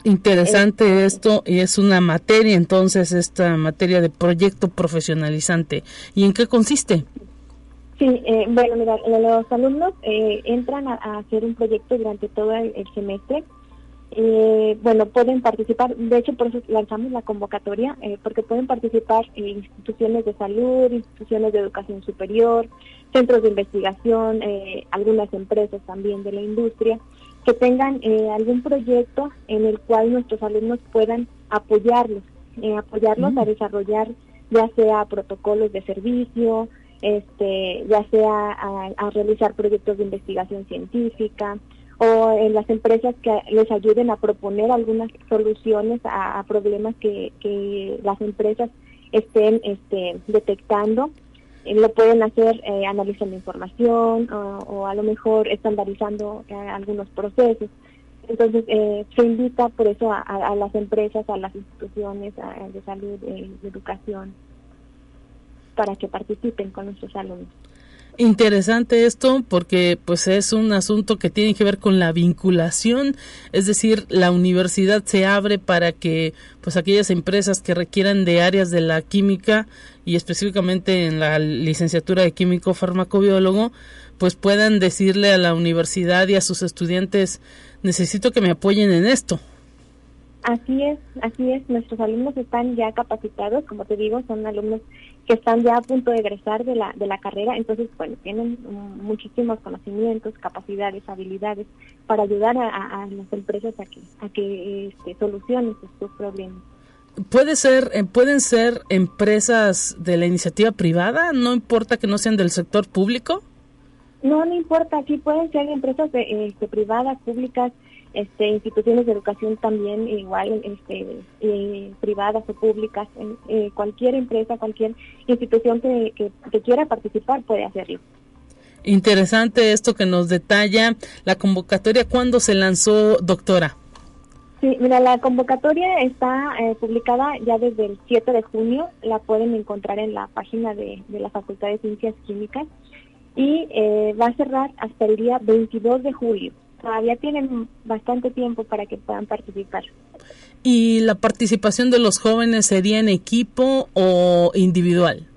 Interesante esto y es una materia entonces esta materia de proyecto profesionalizante. ¿Y en qué consiste? Sí, eh, bueno, mira, los alumnos eh, entran a, hacer un proyecto durante todo el, semestre. Eh, bueno, pueden participar, de hecho por eso lanzamos la convocatoria, porque pueden participar instituciones de salud, instituciones de educación superior, centros de investigación, algunas empresas también de la industria, que tengan algún proyecto en el cual nuestros alumnos puedan apoyarlos, apoyarlos a mm. desarrollar ya sea protocolos de servicio, este, ya sea a, realizar proyectos de investigación científica o en las empresas que les ayuden a proponer algunas soluciones a, problemas que, las empresas estén este, detectando. Eh, lo pueden hacer eh, analizando información o, a lo mejor estandarizando eh, algunos procesos. Entonces, se invita por eso a, las empresas, a las instituciones de salud, de educación, para que participen con nuestros alumnos interesante esto porque pues es un asunto que tiene que ver con la vinculación, es decir, la universidad se abre para que pues aquellas empresas que requieran de áreas de la química y específicamente en la licenciatura de químico farmacobiólogo pues puedan decirle a la universidad y a sus estudiantes necesito que me apoyen en esto. Así es, así es. Nuestros alumnos están ya capacitados, como te digo, son alumnos que están ya a punto de egresar de la, de la carrera, entonces, bueno, tienen muchísimos conocimientos, capacidades, habilidades para ayudar a, las empresas a que, a que este, solucionen sus, problemas. Puede ser, eh, pueden ser empresas de la iniciativa privada, no importa que no sean del sector público. No, no importa, aquí pueden ser empresas de, este, privadas, públicas, este, instituciones de educación también igual este, eh, privadas o públicas eh, cualquier empresa cualquier institución que, que, quiera participar puede hacerlo. Interesante esto que nos detalla. La convocatoria cuándo se lanzó doctora Sí, mira, la convocatoria está eh, publicada ya desde el 7 de junio, la pueden encontrar en la página de, de la Facultad de Ciencias Químicas. Y va a cerrar hasta el día 22 de julio todavía tienen bastante tiempo para que puedan participar. ¿Y la participación de los jóvenes sería en equipo o individual?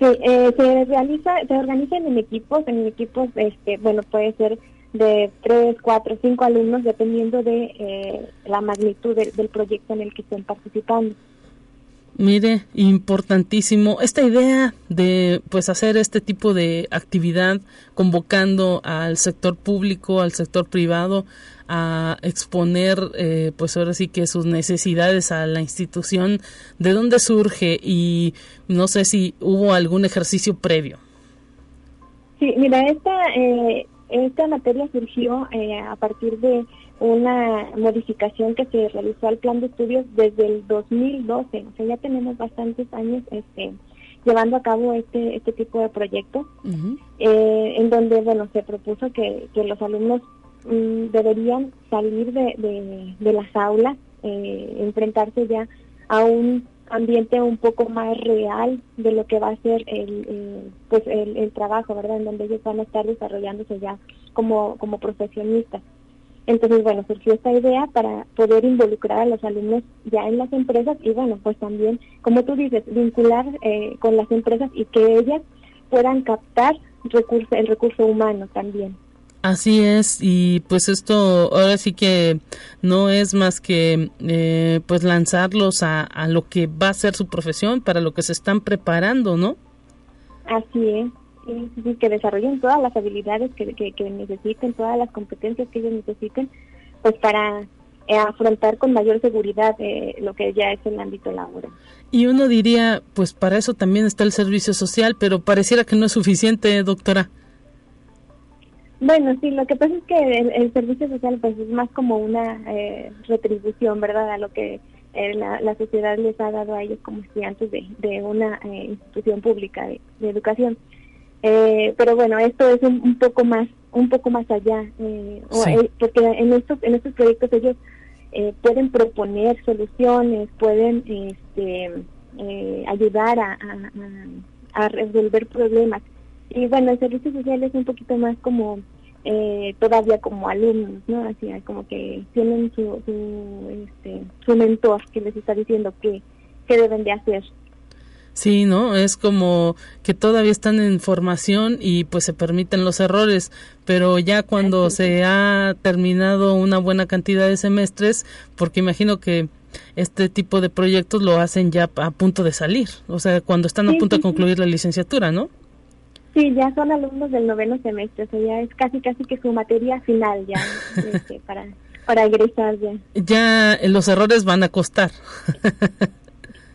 Sí, eh, se realiza, se organizan en equipos, en equipos, este, bueno, puede ser de tres, cuatro, cinco alumnos, dependiendo de eh, la magnitud del proyecto en el que estén participando. Mire, importantísimo esta idea de pues hacer este tipo de actividad convocando al sector público, al sector privado a exponer eh, pues ahora sí que sus necesidades a la institución, ¿de dónde surge? Y no sé si hubo algún ejercicio previo. Sí, mira, esta, eh, esta materia surgió eh, a partir de una modificación que se realizó al plan de estudios desde el 2012, o sea, ya tenemos bastantes años este, llevando a cabo este, este tipo de proyectos, eh, en donde, bueno, se propuso que, que los alumnos mm, deberían salir de, de, las aulas, eh, enfrentarse ya a un ambiente un poco más real de lo que va a ser el, pues el, el, trabajo, ¿verdad? En donde ellos van a estar desarrollándose ya como, como profesionistas. Entonces, bueno, surgió esta idea para poder involucrar a los alumnos ya en las empresas y, bueno, pues también, como tú dices, vincular eh, con las empresas y que ellas puedan captar recurso, el recurso humano también. Así es, y pues esto ahora sí que no es más que eh, pues lanzarlos a, a lo que va a ser su profesión, para lo que se están preparando, ¿no? Así es que desarrollen todas las habilidades que, que, necesiten, todas las competencias que ellos necesiten, pues para eh, afrontar con mayor seguridad eh, lo que ya es el ámbito laboral. Y uno diría, pues para eso también está el servicio social, pero pareciera que no es suficiente, doctora. Bueno, sí, lo que pasa es que el, servicio social pues es más como una eh, retribución, ¿verdad? A lo que la, sociedad les ha dado a ellos como estudiantes de, de una institución pública de educación. Eh, pero bueno, esto es un, poco más, un poco más allá, eh, eh, porque en estos, en estos proyectos ellos pueden proponer soluciones, pueden este, ayudar a, a, resolver problemas. Y bueno, el servicio social es un poquito más como todavía como alumnos, ¿no? Así como que tienen su, su, este, su mentor que les está diciendo qué, qué deben de hacer. Sí, ¿no? Es como que todavía están en formación y pues se permiten los errores, pero ya cuando se ha terminado una buena cantidad de semestres, porque imagino que este tipo de proyectos lo hacen ya a punto de salir, o sea, cuando están a punto de concluir la licenciatura, ¿no? Sí, ya son alumnos del noveno semestre, o sea, ya es casi casi que su materia final ya este, para para egresar ya. Ya los errores van a costar.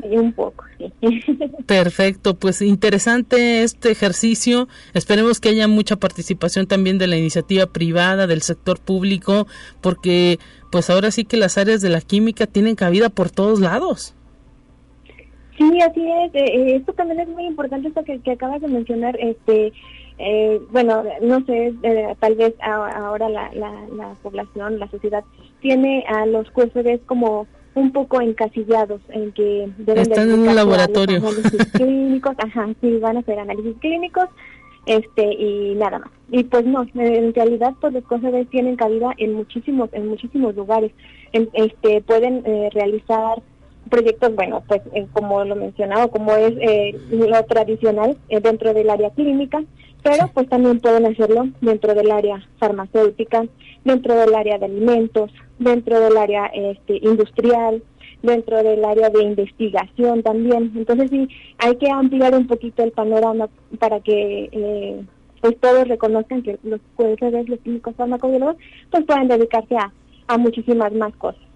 un poco, sí. Perfecto, pues interesante este ejercicio. Esperemos que haya mucha participación también de la iniciativa privada, del sector público, porque pues ahora sí que las áreas de la química tienen cabida por todos lados. Sí, así es. Eh, eh, esto también es muy importante esto que, que acabas de mencionar. Este, eh, bueno, no sé, eh, tal vez ahora la, la, la, población, la sociedad tiene a los QFBs como un poco encasillados en que deben están en un laboratorio análisis clínicos, ajá, sí, van a hacer análisis clínicos, este y nada más. Y pues no, en realidad pues los QFBs tienen cabida en muchísimos en muchísimos lugares. este pueden realizar proyectos, bueno, pues eh, como lo mencionado, como es eh, lo tradicional eh, dentro del área clínica, pero pues también pueden hacerlo dentro del área farmacéutica, dentro del área de alimentos, dentro del área este, industrial, dentro del área de investigación también. Entonces sí, hay que ampliar un poquito el panorama para que pues todos reconozcan que los ser los químicos farmacobiólogos, pues pueden dedicarse a, a muchísimas más cosas.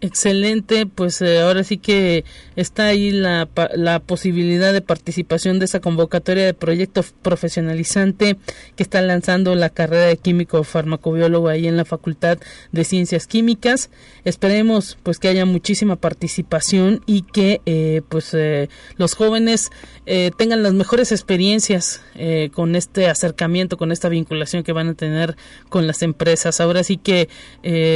Excelente, pues eh, ahora sí que está ahí la, la posibilidad de participación de esa convocatoria de proyecto profesionalizante que está lanzando la carrera de químico farmacobiólogo ahí en la Facultad de Ciencias Químicas. Esperemos pues que haya muchísima participación y que eh, pues eh, los jóvenes tengan las mejores experiencias con este acercamiento, con esta vinculación que van a tener con las empresas. Ahora sí que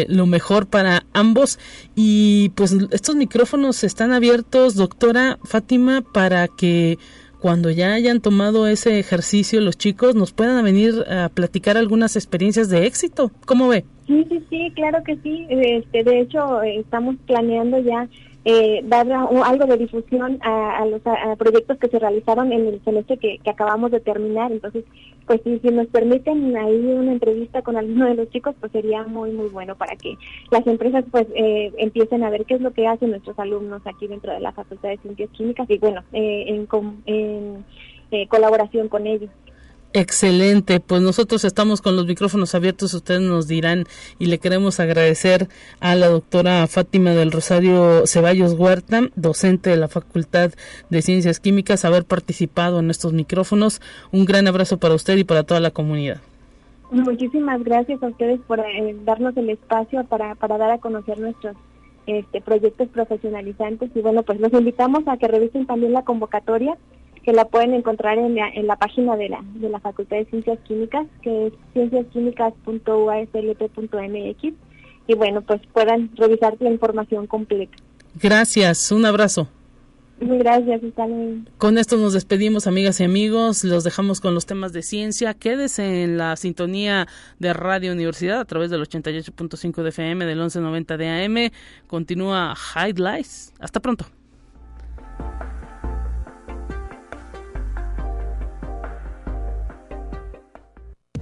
lo mejor para ambos y pues estos micrófonos están abiertos, doctora Fátima, para que cuando ya hayan tomado ese ejercicio los chicos nos puedan venir a platicar algunas experiencias de éxito. ¿Cómo ve? Sí, sí, sí, claro que sí. Este, de hecho, estamos planeando ya eh, dar algo de difusión a, los proyectos que se realizaron en el semestre que, acabamos de terminar. Entonces, pues si, nos permiten ahí una entrevista con alguno de los chicos, pues sería muy, muy bueno para que las empresas pues eh, empiecen a ver qué es lo que hacen nuestros alumnos aquí dentro de la Facultad de Ciencias Químicas y bueno, eh, en, en eh, colaboración con ellos. Excelente, pues nosotros estamos con los micrófonos abiertos, ustedes nos dirán y le queremos agradecer a la doctora Fátima del Rosario Ceballos Huerta, docente de la Facultad de Ciencias Químicas, haber participado en estos micrófonos. Un gran abrazo para usted y para toda la comunidad. Muchísimas gracias a ustedes por eh, darnos el espacio para, para dar a conocer nuestros este, proyectos profesionalizantes y bueno, pues los invitamos a que revisen también la convocatoria que la pueden encontrar en la, en la página de la, de la Facultad de Ciencias Químicas, que es cienciasquímicas.uaslt.mx, y bueno, pues puedan revisar la información completa. Gracias, un abrazo. Gracias, hasta Con esto nos despedimos, amigas y amigos. Los dejamos con los temas de ciencia. Quédese en la sintonía de Radio Universidad a través del 88.5 de FM, del 1190 de AM. Continúa Highlights. Hasta pronto.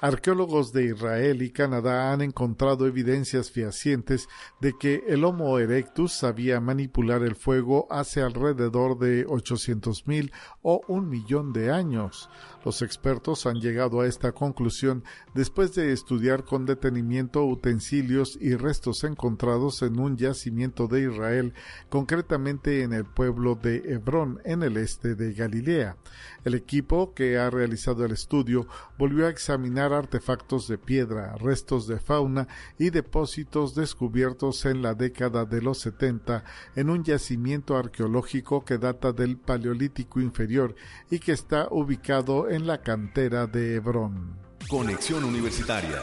Arqueólogos de Israel y Canadá han encontrado evidencias fehacientes de que el Homo erectus sabía manipular el fuego hace alrededor de 800.000 o un millón de años. Los expertos han llegado a esta conclusión después de estudiar con detenimiento utensilios y restos encontrados en un yacimiento de Israel, concretamente en el pueblo de Hebrón, en el este de Galilea. El equipo que ha realizado el estudio volvió a examinar artefactos de piedra, restos de fauna y depósitos descubiertos en la década de los 70 en un yacimiento arqueológico que data del Paleolítico inferior y que está ubicado en la cantera de Hebrón. Conexión Universitaria.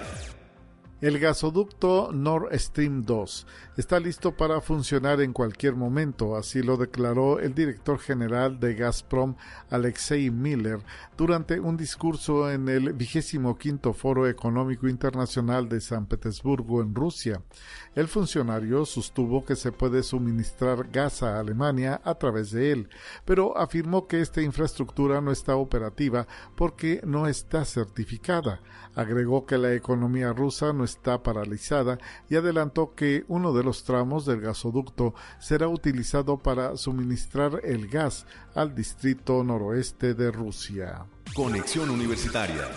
El gasoducto Nord Stream 2 está listo para funcionar en cualquier momento, así lo declaró el director general de Gazprom, Alexei Miller, durante un discurso en el vigésimo quinto Foro Económico Internacional de San Petersburgo, en Rusia. El funcionario sostuvo que se puede suministrar gas a Alemania a través de él, pero afirmó que esta infraestructura no está operativa porque no está certificada. Agregó que la economía rusa no está paralizada y adelantó que uno de los tramos del gasoducto será utilizado para suministrar el gas al distrito noroeste de Rusia. Conexión Universitaria.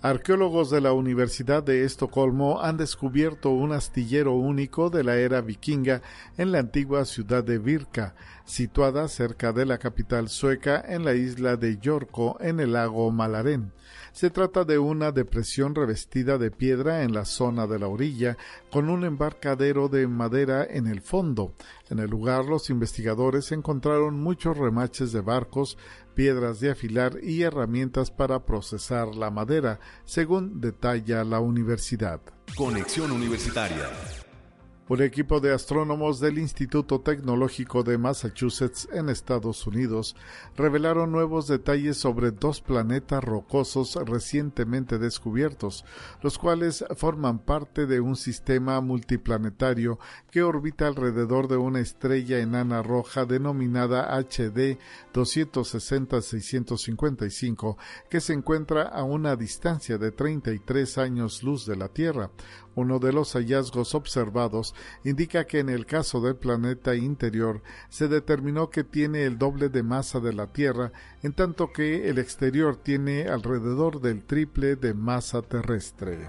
Arqueólogos de la Universidad de Estocolmo han descubierto un astillero único de la era vikinga en la antigua ciudad de Virka, situada cerca de la capital sueca en la isla de Yorko en el lago Malaren. Se trata de una depresión revestida de piedra en la zona de la orilla, con un embarcadero de madera en el fondo. En el lugar los investigadores encontraron muchos remaches de barcos, piedras de afilar y herramientas para procesar la madera, según detalla la universidad. Conexión Universitaria. Un equipo de astrónomos del Instituto Tecnológico de Massachusetts en Estados Unidos revelaron nuevos detalles sobre dos planetas rocosos recientemente descubiertos, los cuales forman parte de un sistema multiplanetario que orbita alrededor de una estrella enana roja denominada HD 260-655, que se encuentra a una distancia de 33 años luz de la Tierra. Uno de los hallazgos observados indica que en el caso del planeta interior se determinó que tiene el doble de masa de la Tierra, en tanto que el exterior tiene alrededor del triple de masa terrestre.